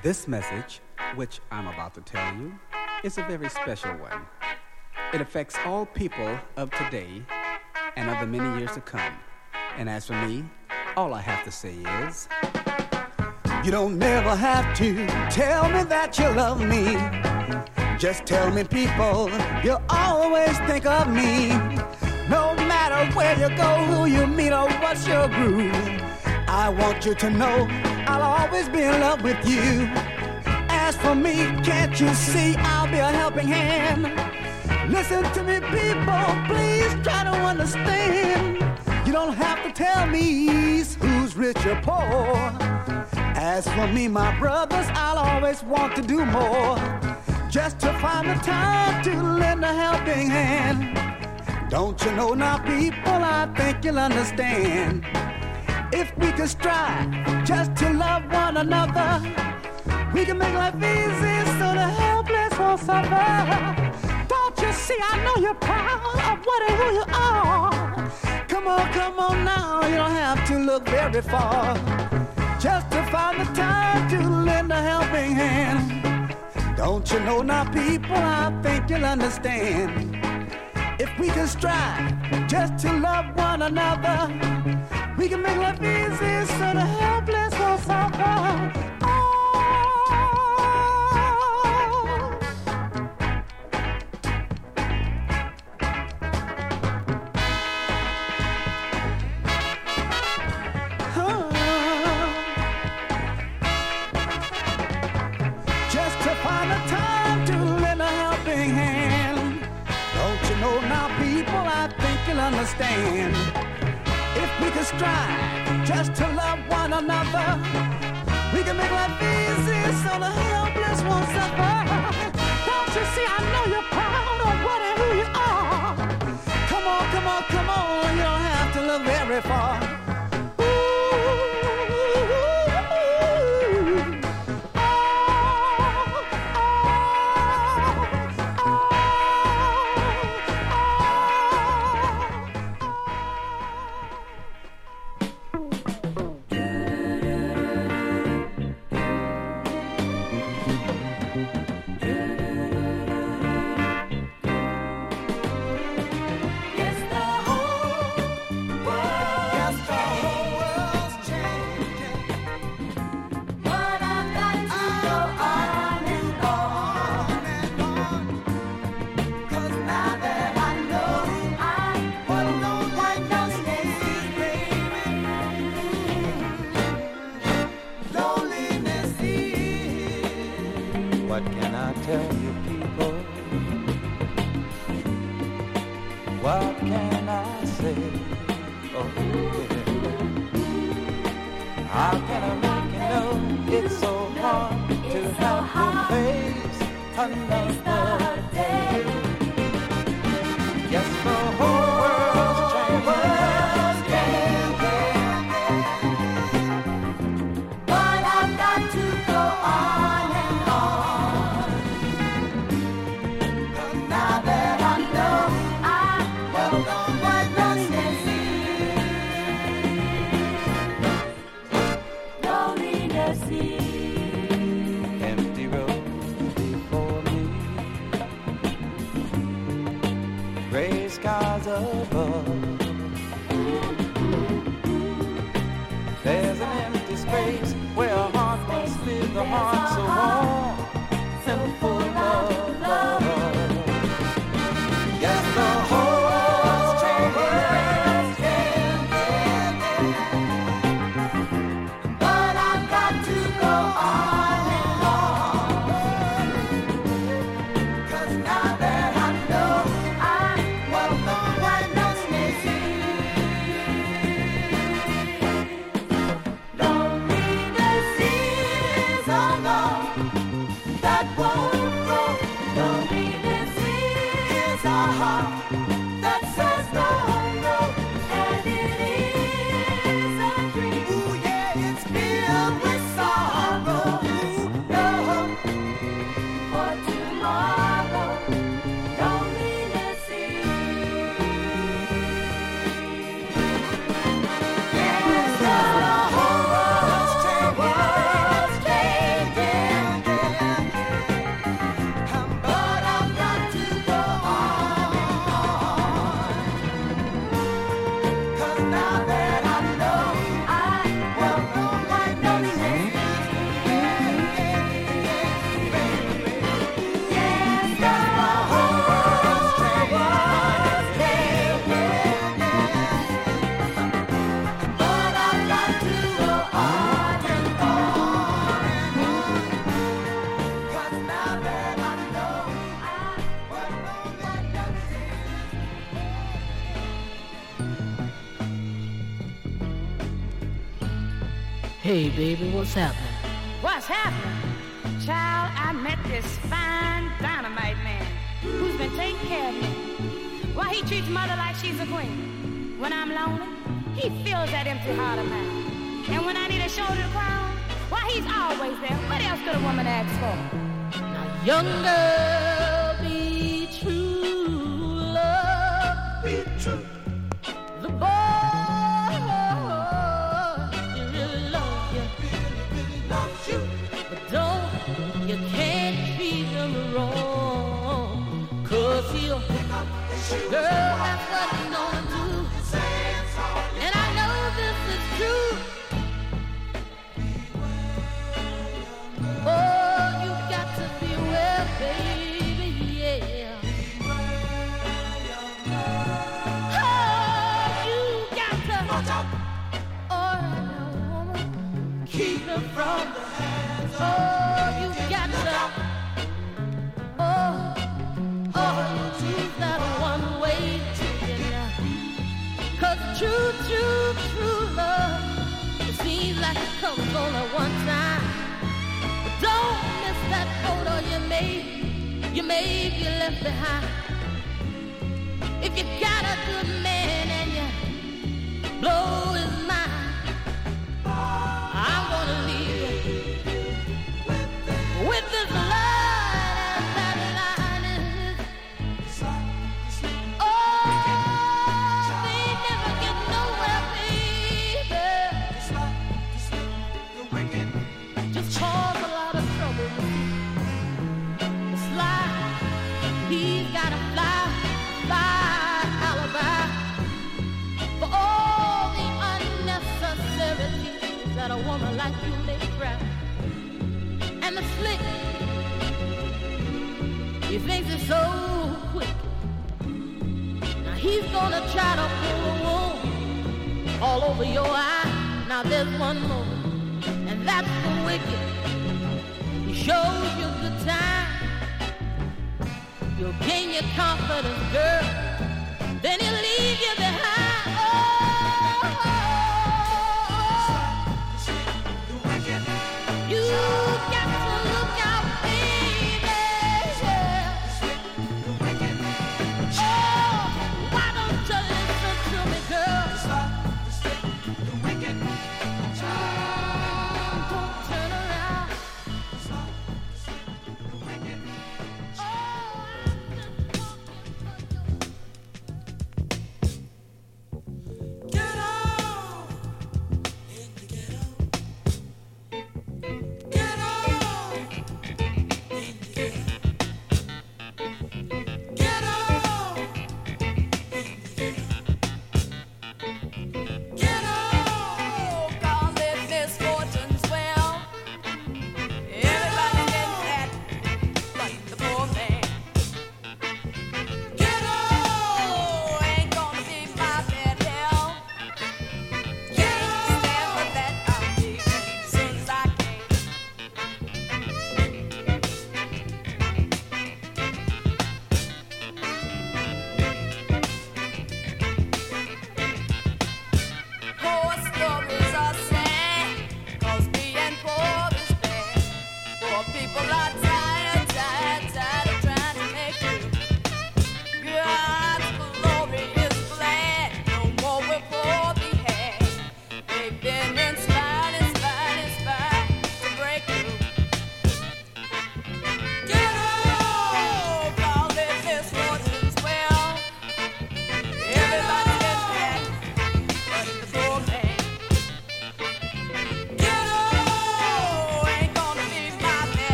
This message, which I'm about to tell you, is a very special one. It affects all people of today and of the many years to come. And as for me, all I have to say is You don't never have to tell me that you love me. Just tell me, people, you always think of me. No matter where you go, who you meet, or what's your groove. I want you to know I'll always be in love with you. As for me, can't you see I'll be a helping hand? Listen to me, people, please try to understand. You don't have to tell me who's rich or poor. As for me, my brothers, I'll always want to do more just to find the time to lend a helping hand. Don't you know now, people, I think you'll understand. If we could strive just to love one another, we can make life easy so the helpless won't suffer. Don't you see, I know you're proud of what and who you are. Come on, come on now, you don't have to look very far. Just to find the time to lend a helping hand. Don't you know now, people, I think you'll understand. If we can strive just to love one another, we can make life easy so the helpless won't suffer. Oh. Just to find the time to lend a helping hand. Don't you know my people, I think you'll understand. We can strive just to love one another, we can make life easy so the helpless won't suffer. Don't you see, I know you're proud of what and who you are. Come on, come on, come on, you don't have to look very far. Panda. 了吧。what's happening. What's happening? Child, I met this fine dynamite man who's been taking care of me. Why he treats mother like she's a queen. When I'm lonely, he fills that empty heart of mine. And when I need a shoulder to cry on, why he's always there. What else could a woman ask for? Now, young girl. all over your eye. Now there's one more, and that's the wicked. He shows you good time. You'll gain your confidence, girl. Then he'll leave you behind.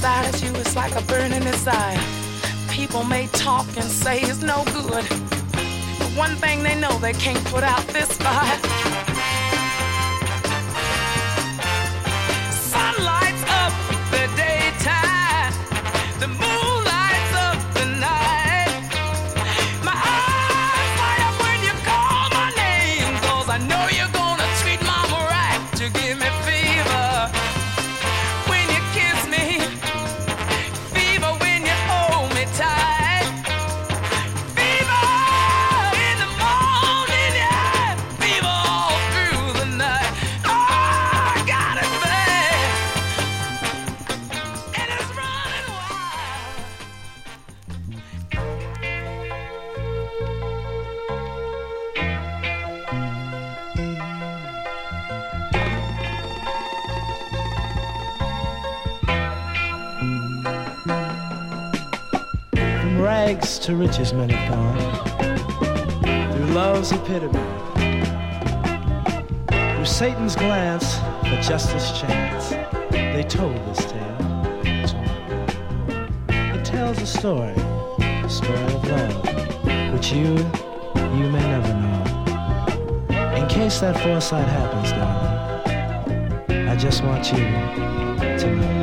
Inside of you, it's like a burning desire. People may talk and say it's no good. But one thing they know, they can't put out this fire. Riches men gone, through love's epitome, through Satan's glance for justice chance. They told this tale. It tells a story, a story of love, which you, you may never know. In case that foresight happens, darling, I just want you to know.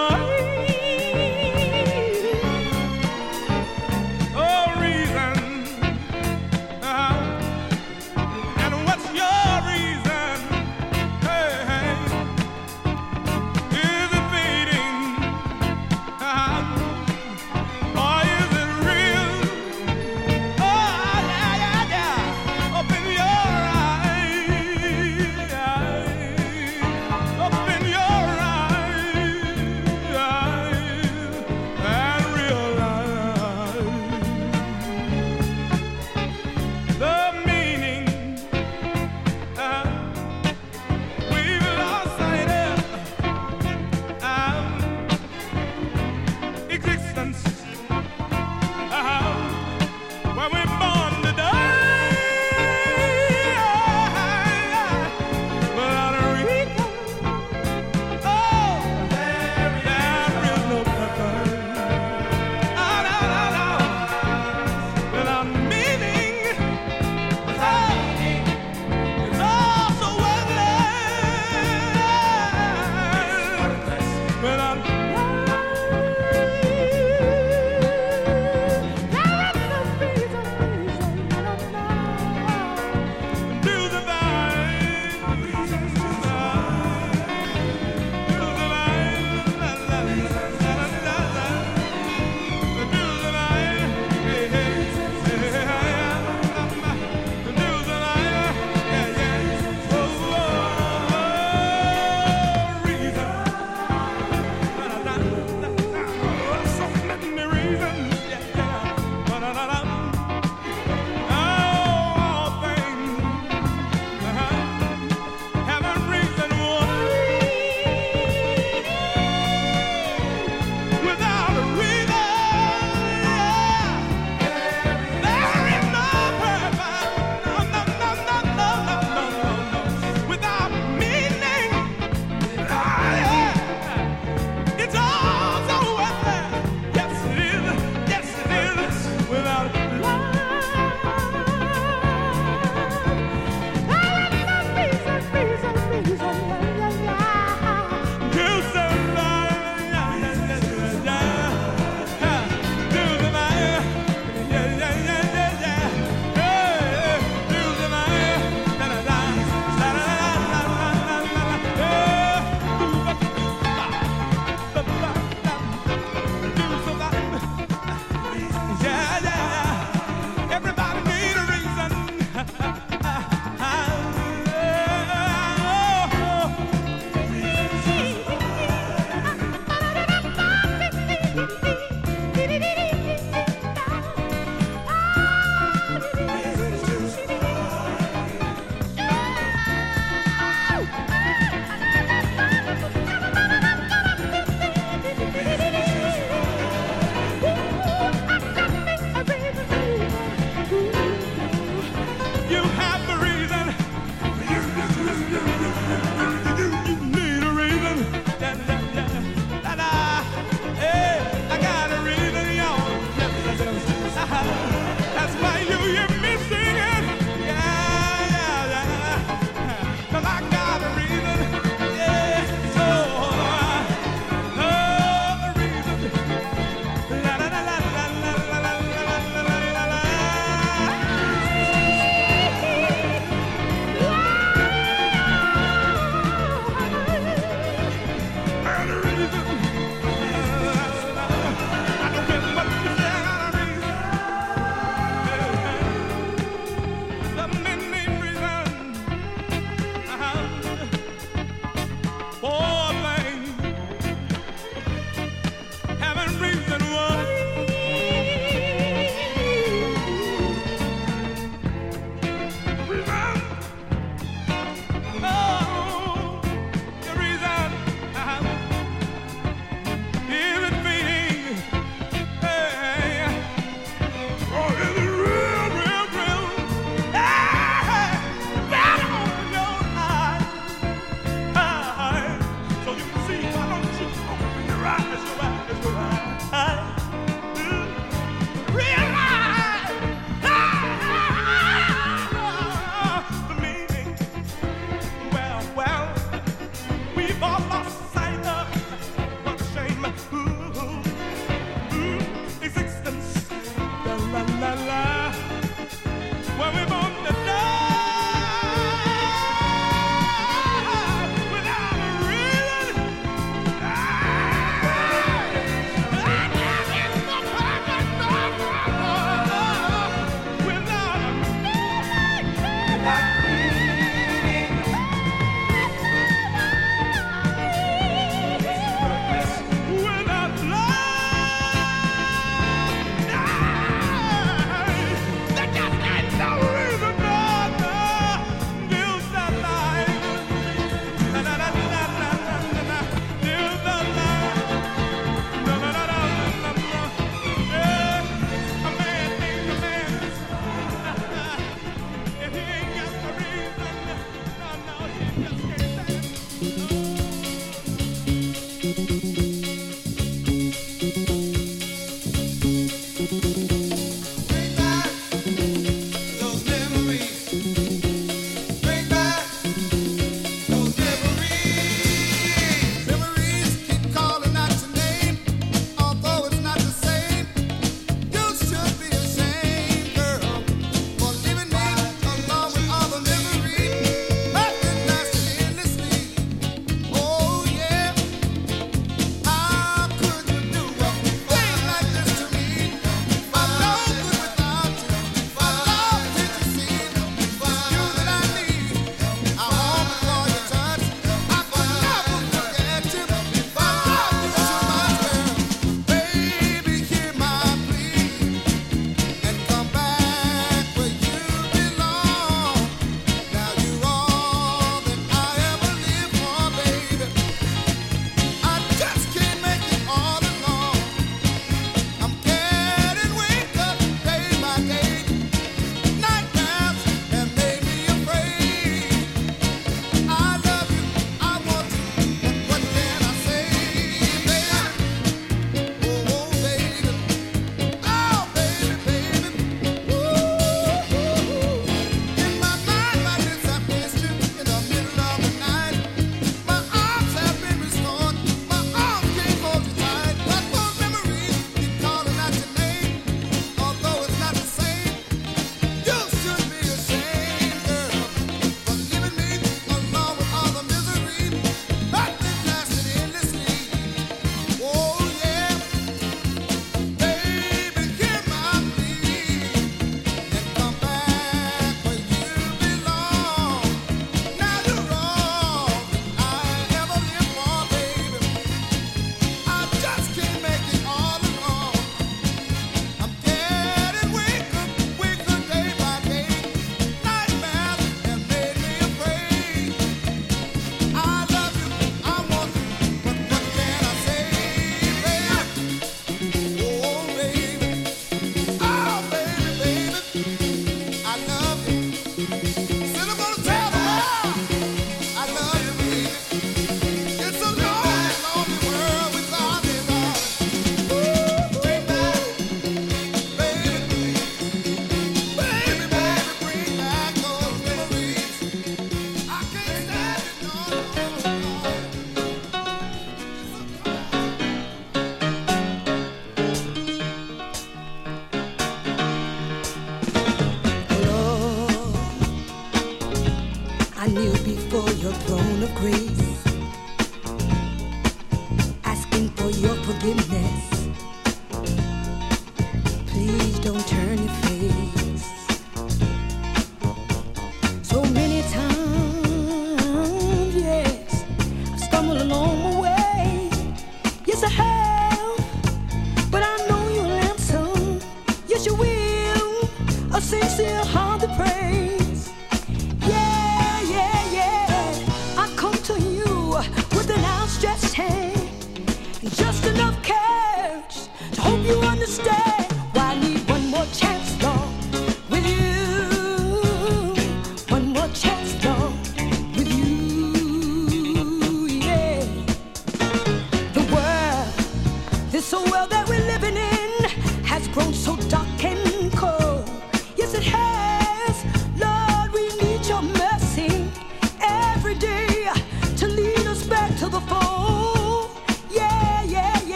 Oh.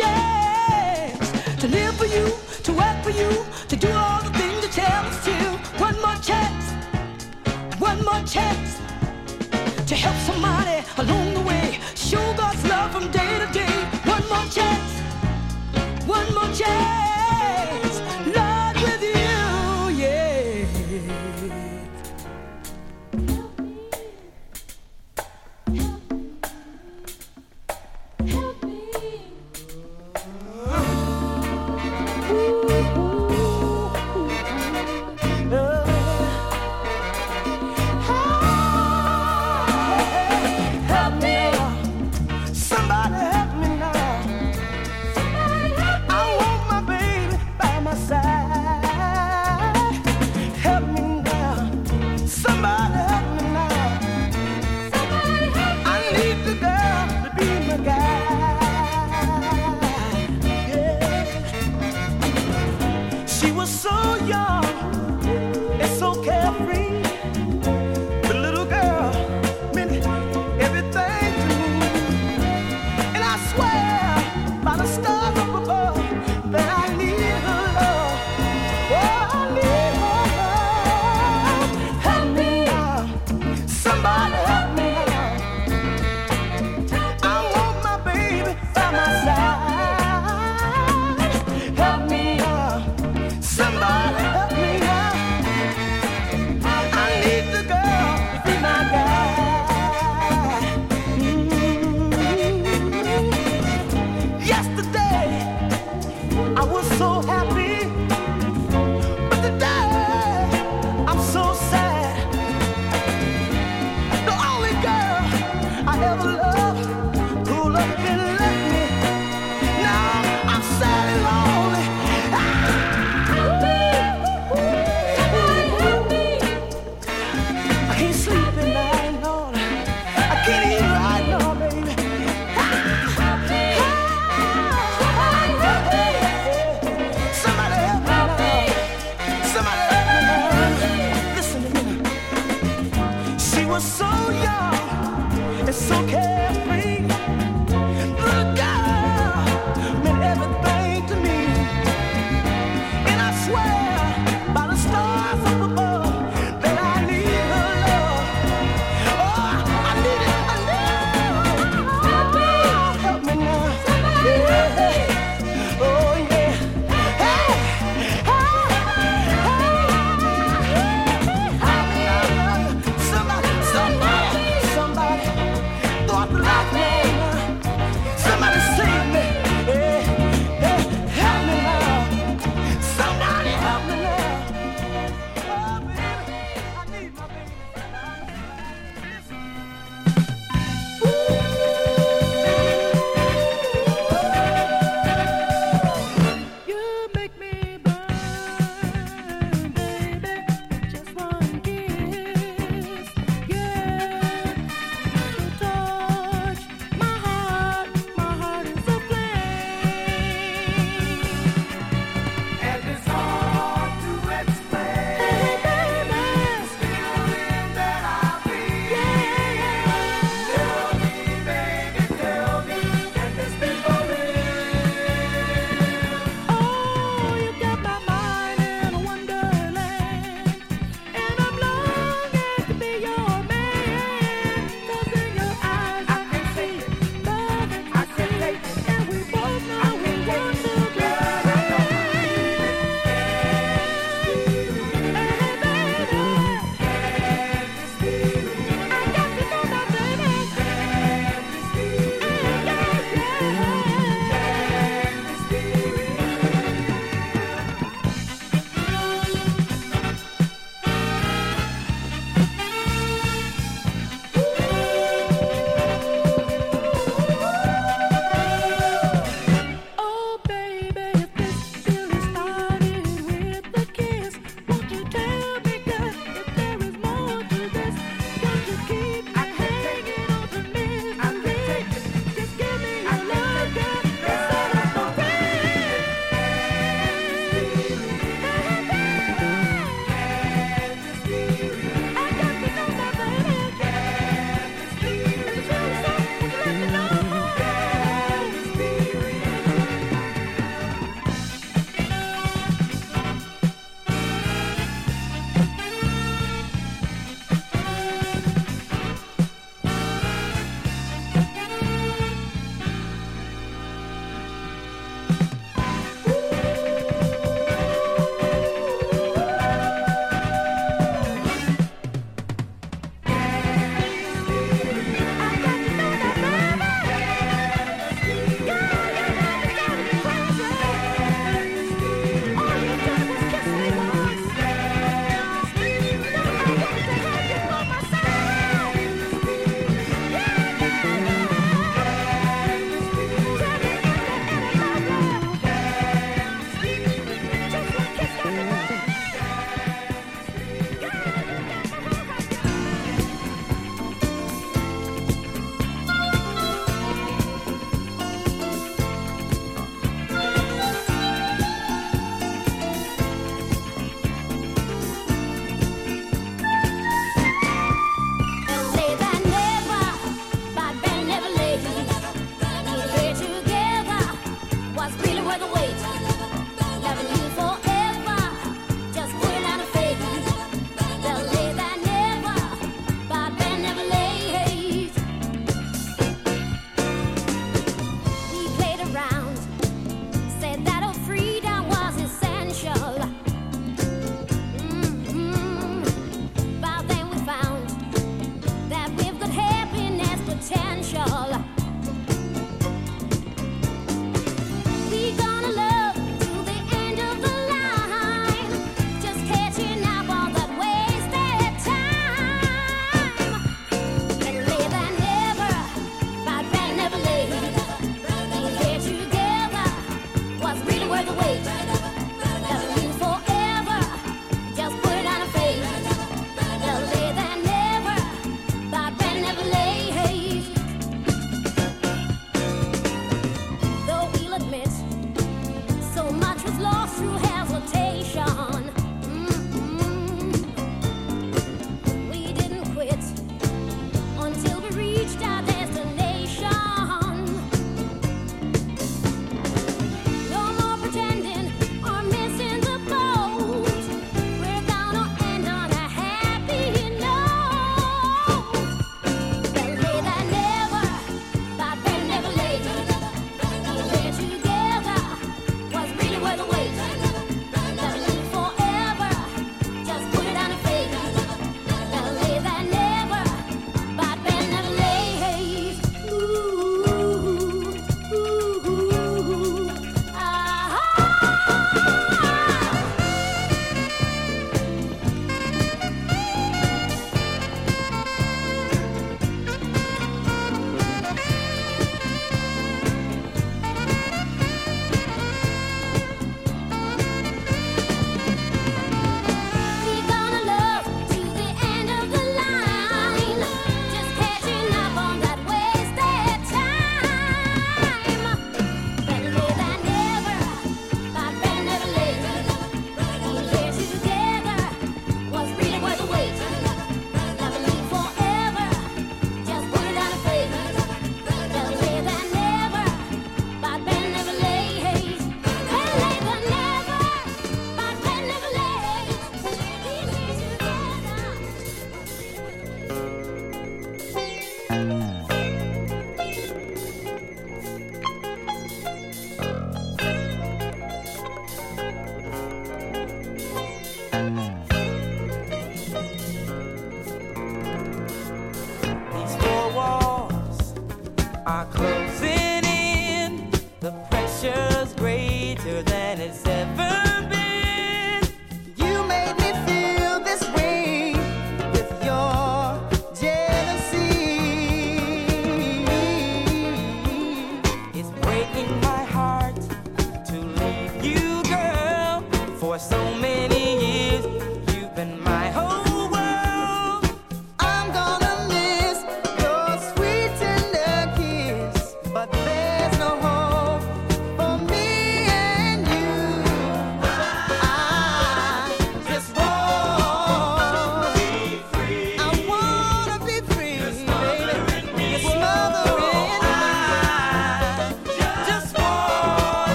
chance to live for you, to work for you, to do all the things you tell us to. One more chance, one more chance to help somebody along the way. Show God's love from day to day. One more chance, one more chance.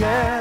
Yeah.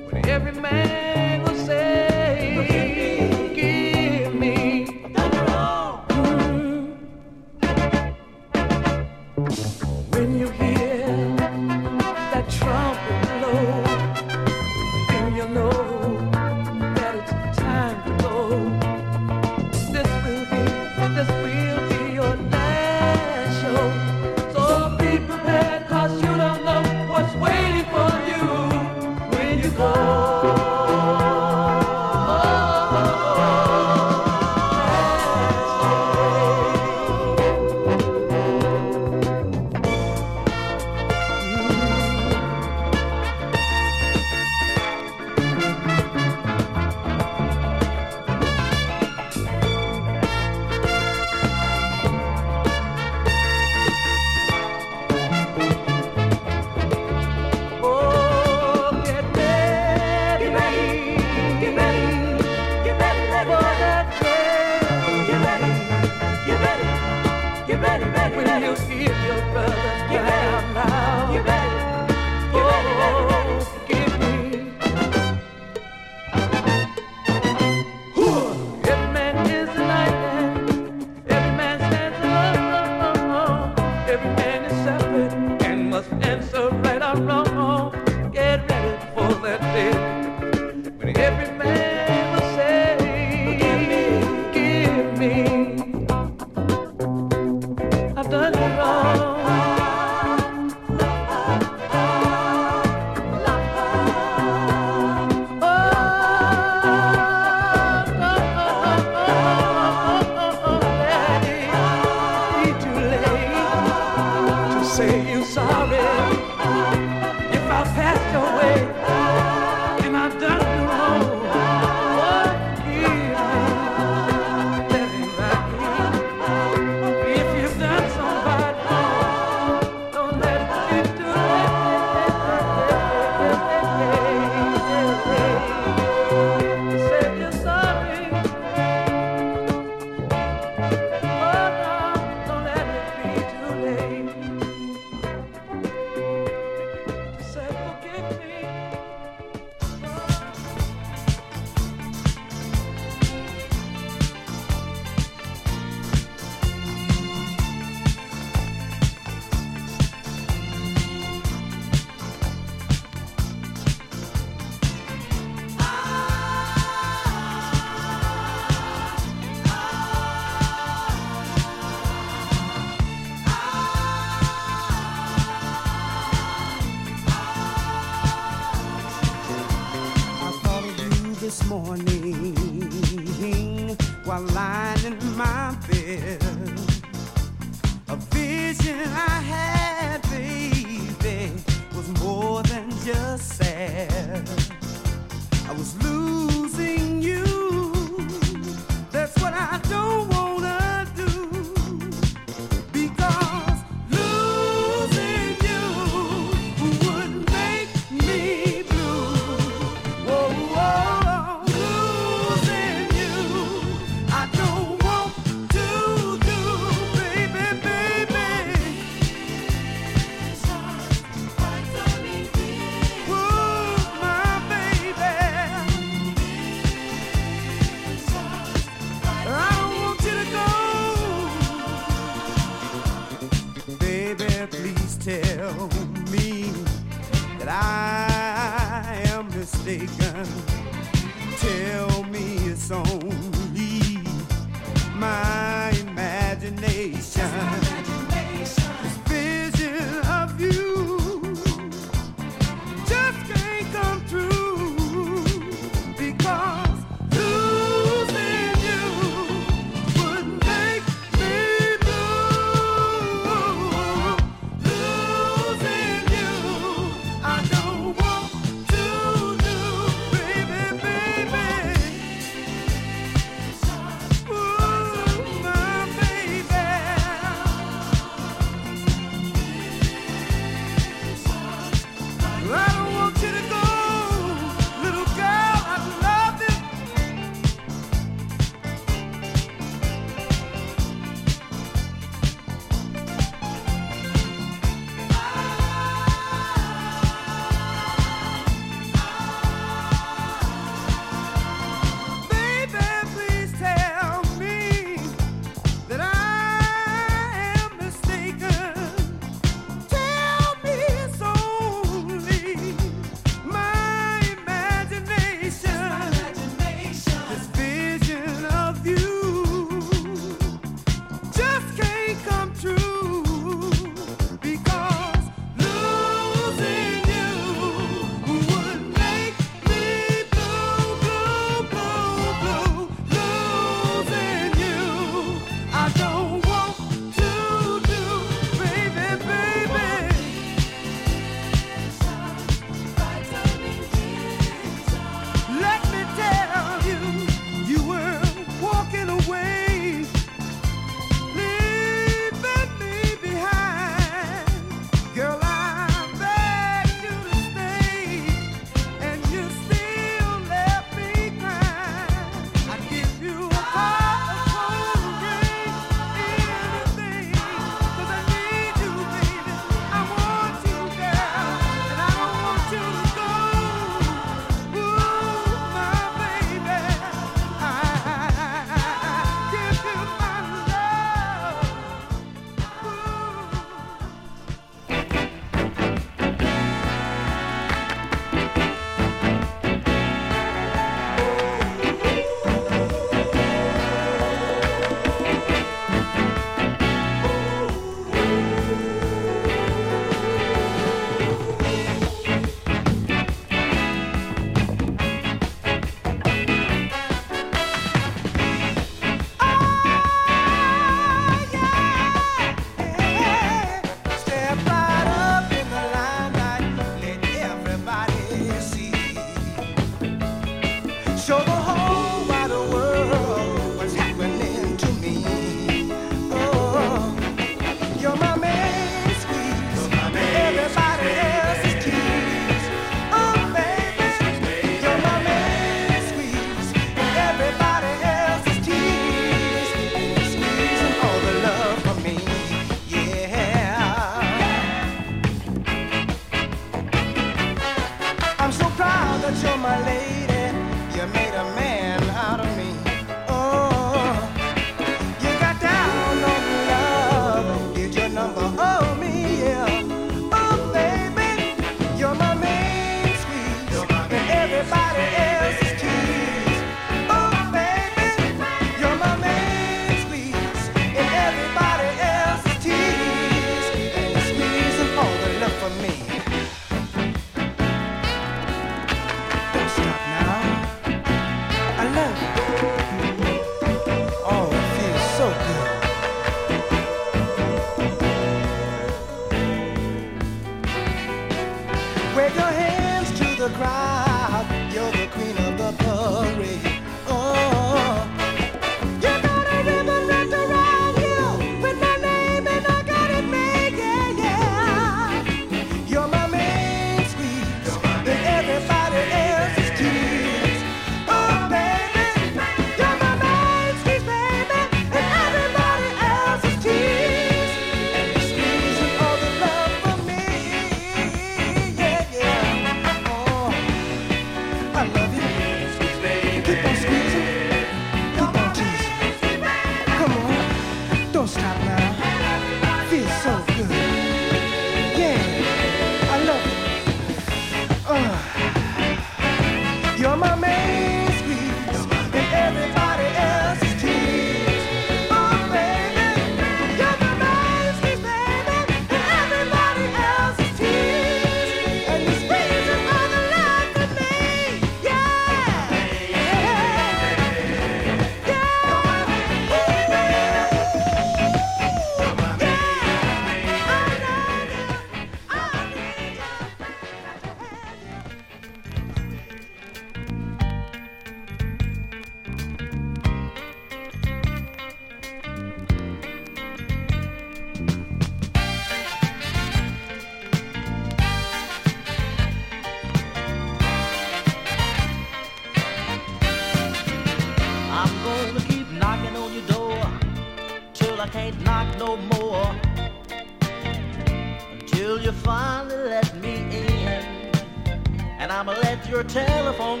telephone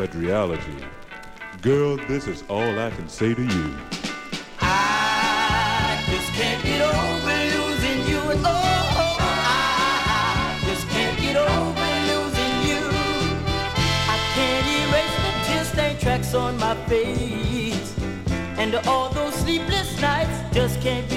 but reality. Girl, this is all I can say to you. I just can't get over losing you. Oh, oh, I just can't get over losing you. I can't erase the tear stained tracks on my face. And all those sleepless nights just can't